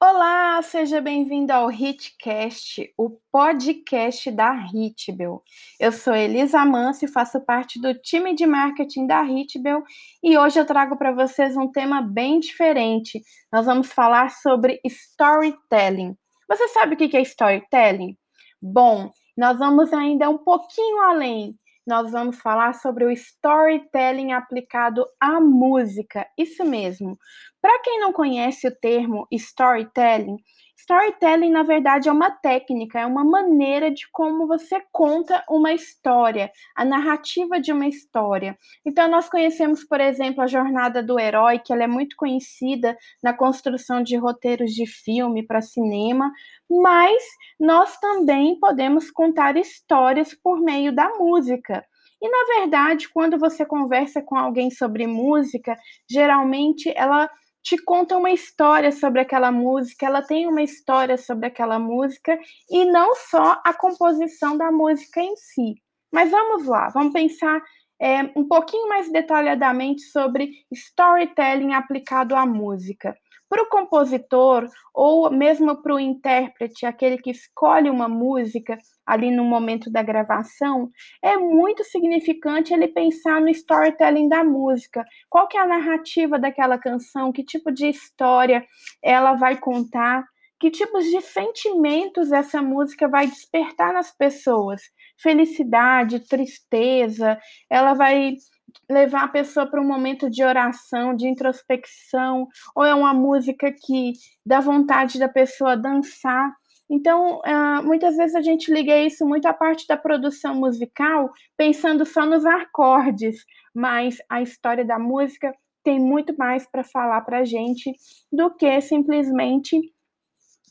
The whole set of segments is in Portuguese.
Olá, seja bem-vindo ao Hitcast, o podcast da Hitbel. Eu sou Elisa Manso e faço parte do time de marketing da Hitbel e hoje eu trago para vocês um tema bem diferente. Nós vamos falar sobre storytelling. Você sabe o que é storytelling? Bom, nós vamos ainda um pouquinho além nós vamos falar sobre o storytelling aplicado à música. Isso mesmo. Para quem não conhece o termo storytelling, Storytelling, na verdade, é uma técnica, é uma maneira de como você conta uma história, a narrativa de uma história. Então, nós conhecemos, por exemplo, a jornada do herói, que ela é muito conhecida na construção de roteiros de filme para cinema, mas nós também podemos contar histórias por meio da música. E na verdade, quando você conversa com alguém sobre música, geralmente ela te conta uma história sobre aquela música, ela tem uma história sobre aquela música e não só a composição da música em si. Mas vamos lá, vamos pensar é, um pouquinho mais detalhadamente sobre storytelling aplicado à música. Para o compositor, ou mesmo para o intérprete, aquele que escolhe uma música ali no momento da gravação, é muito significante ele pensar no storytelling da música. Qual que é a narrativa daquela canção? Que tipo de história ela vai contar? Que tipos de sentimentos essa música vai despertar nas pessoas? Felicidade, tristeza, ela vai levar a pessoa para um momento de oração, de introspecção, ou é uma música que dá vontade da pessoa dançar. Então, uh, muitas vezes a gente liga isso muito à parte da produção musical, pensando só nos acordes, mas a história da música tem muito mais para falar para a gente do que simplesmente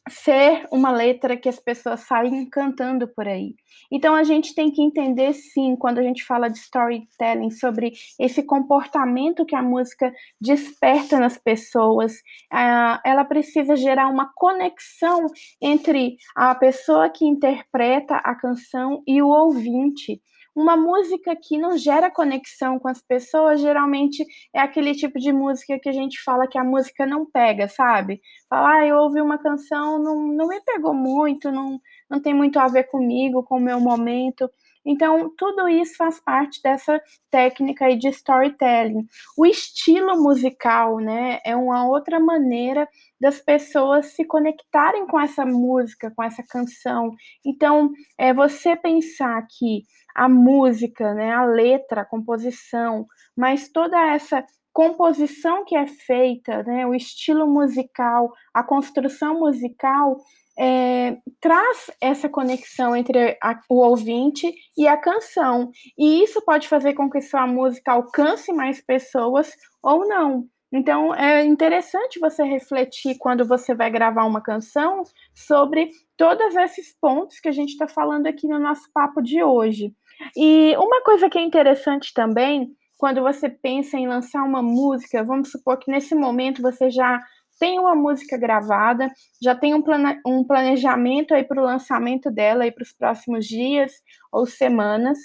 ser uma letra que as pessoas saem cantando por aí. Então a gente tem que entender sim, quando a gente fala de storytelling, sobre esse comportamento que a música desperta nas pessoas. Uh, ela precisa gerar uma conexão entre a pessoa que interpreta a canção e o ouvinte. Uma música que não gera conexão com as pessoas, geralmente é aquele tipo de música que a gente fala que a música não pega, sabe? Falar, ah, eu ouvi uma canção, não, não me pegou muito, não, não tem muito a ver comigo, com o meu momento. Então, tudo isso faz parte dessa técnica de storytelling. O estilo musical, né, é uma outra maneira das pessoas se conectarem com essa música, com essa canção. Então, é você pensar que a música, né, a letra, a composição, mas toda essa composição que é feita, né, o estilo musical, a construção musical, é, traz essa conexão entre a, o ouvinte e a canção. E isso pode fazer com que sua música alcance mais pessoas ou não. Então é interessante você refletir quando você vai gravar uma canção sobre todos esses pontos que a gente está falando aqui no nosso papo de hoje. E uma coisa que é interessante também, quando você pensa em lançar uma música, vamos supor que nesse momento você já tem uma música gravada, já tem um, um planejamento aí para o lançamento dela para os próximos dias ou semanas,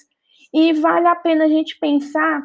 e vale a pena a gente pensar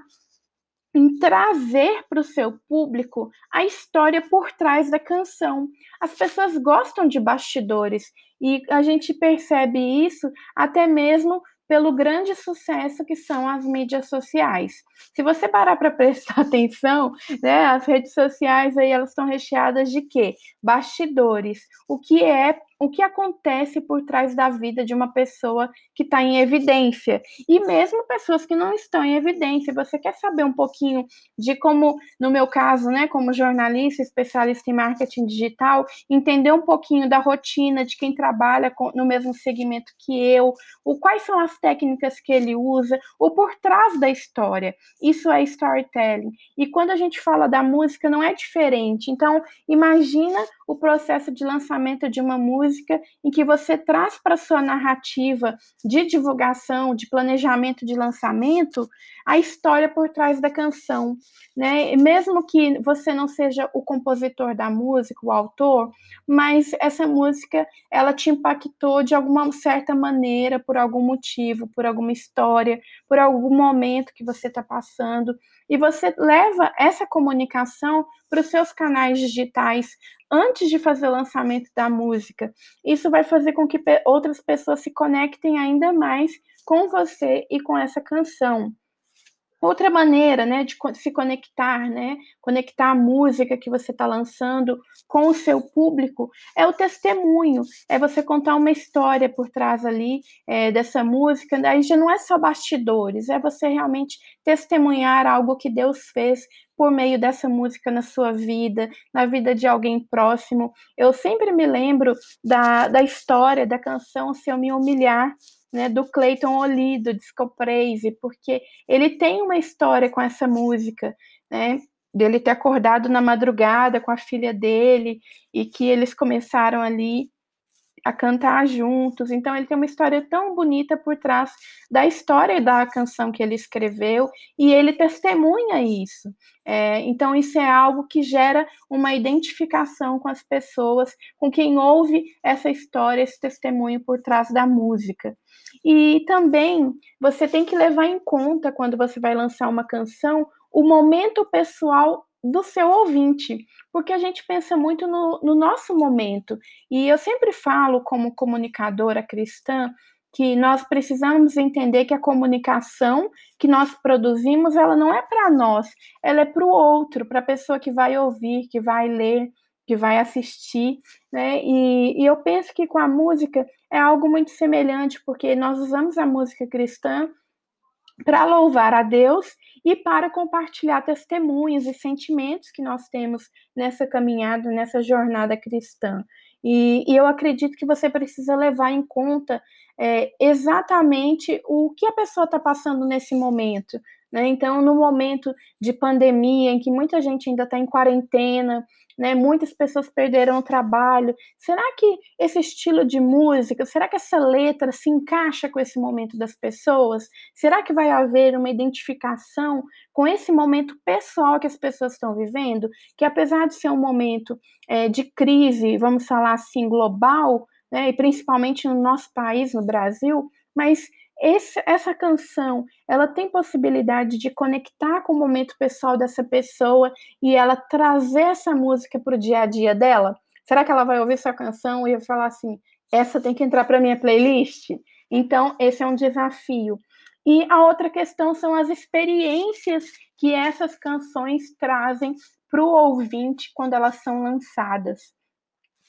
em trazer para o seu público a história por trás da canção. As pessoas gostam de bastidores e a gente percebe isso até mesmo pelo grande sucesso que são as mídias sociais. Se você parar para prestar atenção, né, as redes sociais aí elas estão recheadas de quê? Bastidores. O que é o que acontece por trás da vida de uma pessoa que está em evidência. E mesmo pessoas que não estão em evidência. Você quer saber um pouquinho de como, no meu caso, né, como jornalista, especialista em marketing digital, entender um pouquinho da rotina de quem trabalha no mesmo segmento que eu, o quais são as técnicas que ele usa, o por trás da história. Isso é storytelling. E quando a gente fala da música, não é diferente. Então, imagina o processo de lançamento de uma música em que você traz para sua narrativa de divulgação, de planejamento de lançamento, a história por trás da canção, né? Mesmo que você não seja o compositor da música, o autor, mas essa música ela te impactou de alguma certa maneira, por algum motivo, por alguma história, por algum momento que você está passando, e você leva essa comunicação para os seus canais digitais antes de fazer o lançamento da música. Isso vai fazer com que outras pessoas se conectem ainda mais com você e com essa canção. Outra maneira, né, de se conectar, né, conectar a música que você está lançando com o seu público é o testemunho, é você contar uma história por trás ali é, dessa música. Daí já não é só bastidores, é você realmente testemunhar algo que Deus fez por meio dessa música na sua vida, na vida de alguém próximo. Eu sempre me lembro da, da história da canção Se Eu Me Humilhar né, do Clayton Oli, do Disco Praise, porque ele tem uma história com essa música, né, dele ter acordado na madrugada com a filha dele e que eles começaram ali a cantar juntos. Então ele tem uma história tão bonita por trás da história da canção que ele escreveu e ele testemunha isso. É, então isso é algo que gera uma identificação com as pessoas, com quem ouve essa história, esse testemunho por trás da música. E também você tem que levar em conta quando você vai lançar uma canção o momento pessoal do seu ouvinte, porque a gente pensa muito no, no nosso momento. E eu sempre falo, como comunicadora cristã, que nós precisamos entender que a comunicação que nós produzimos, ela não é para nós, ela é para o outro, para a pessoa que vai ouvir, que vai ler, que vai assistir, né? E, e eu penso que com a música é algo muito semelhante, porque nós usamos a música cristã para louvar a Deus e para compartilhar testemunhos e sentimentos que nós temos nessa caminhada, nessa jornada cristã. E, e eu acredito que você precisa levar em conta é, exatamente o que a pessoa está passando nesse momento. Né? Então, no momento de pandemia, em que muita gente ainda está em quarentena, né? Muitas pessoas perderam o trabalho. Será que esse estilo de música, será que essa letra se encaixa com esse momento das pessoas? Será que vai haver uma identificação com esse momento pessoal que as pessoas estão vivendo? Que apesar de ser um momento é, de crise, vamos falar assim, global, né? E principalmente no nosso país, no Brasil, mas esse, essa canção, ela tem possibilidade de conectar com o momento pessoal dessa pessoa e ela trazer essa música para o dia a dia dela? Será que ela vai ouvir sua canção e falar assim, essa tem que entrar para minha playlist? Então, esse é um desafio. E a outra questão são as experiências que essas canções trazem para o ouvinte quando elas são lançadas.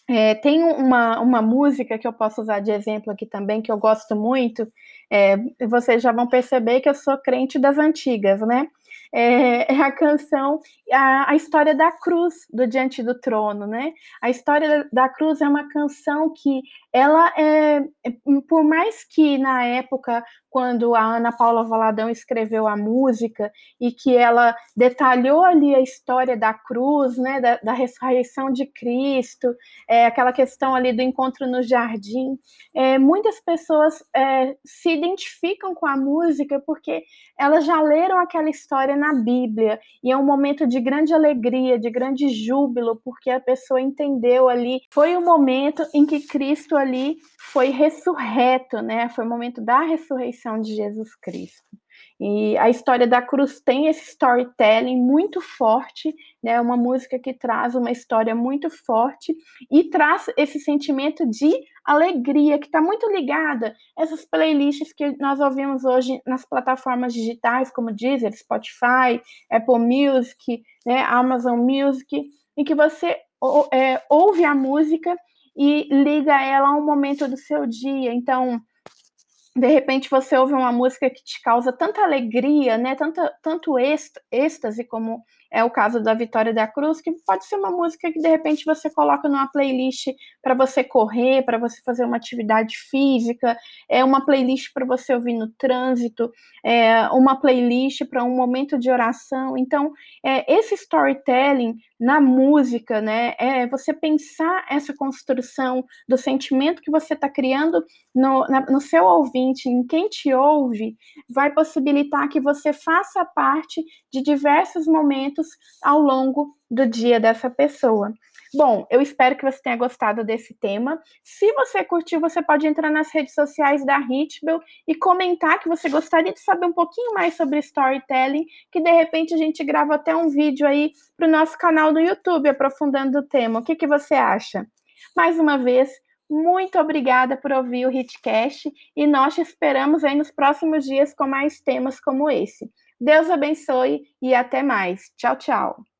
É, tem uma, uma música que eu posso usar de exemplo aqui também, que eu gosto muito. É, vocês já vão perceber que eu sou crente das antigas, né? É, é a canção, a, a, história da cruz do Diante do Trono, né? A história da, da cruz é uma canção que ela é, por mais que na época quando a Ana Paula Valadão escreveu a música e que ela detalhou ali a história da cruz, né, da, da ressurreição de Cristo, é, aquela questão ali do encontro no jardim, é, muitas pessoas é, se identificam com a música porque elas já leram aquela história na Bíblia. E é um momento de grande alegria, de grande júbilo, porque a pessoa entendeu ali, foi o momento em que Cristo ali foi ressurreto, né? Foi o momento da ressurreição de Jesus Cristo. E a história da cruz tem esse storytelling muito forte, né? É uma música que traz uma história muito forte e traz esse sentimento de alegria que está muito ligada a essas playlists que nós ouvimos hoje nas plataformas digitais, como Deezer, Spotify, Apple Music, né? Amazon Music, em que você é, ouve a música e liga ela a um momento do seu dia. Então, de repente você ouve uma música que te causa tanta alegria, né, tanta, tanto êxtase, como é o caso da Vitória da Cruz, que pode ser uma música que de repente você coloca numa playlist para você correr, para você fazer uma atividade física, é uma playlist para você ouvir no trânsito, é uma playlist para um momento de oração. Então, é, esse storytelling na música, né, é você pensar essa construção do sentimento que você está criando no, na, no seu ouvinte, em quem te ouve, vai possibilitar que você faça parte de diversos momentos ao longo do dia dessa pessoa. Bom, eu espero que você tenha gostado desse tema. Se você curtiu, você pode entrar nas redes sociais da Hitbel e comentar que você gostaria de saber um pouquinho mais sobre storytelling, que de repente a gente grava até um vídeo aí para o nosso canal do YouTube aprofundando o tema. O que, que você acha? Mais uma vez, muito obrigada por ouvir o Hitcast e nós te esperamos aí nos próximos dias com mais temas como esse. Deus abençoe e até mais. Tchau, tchau.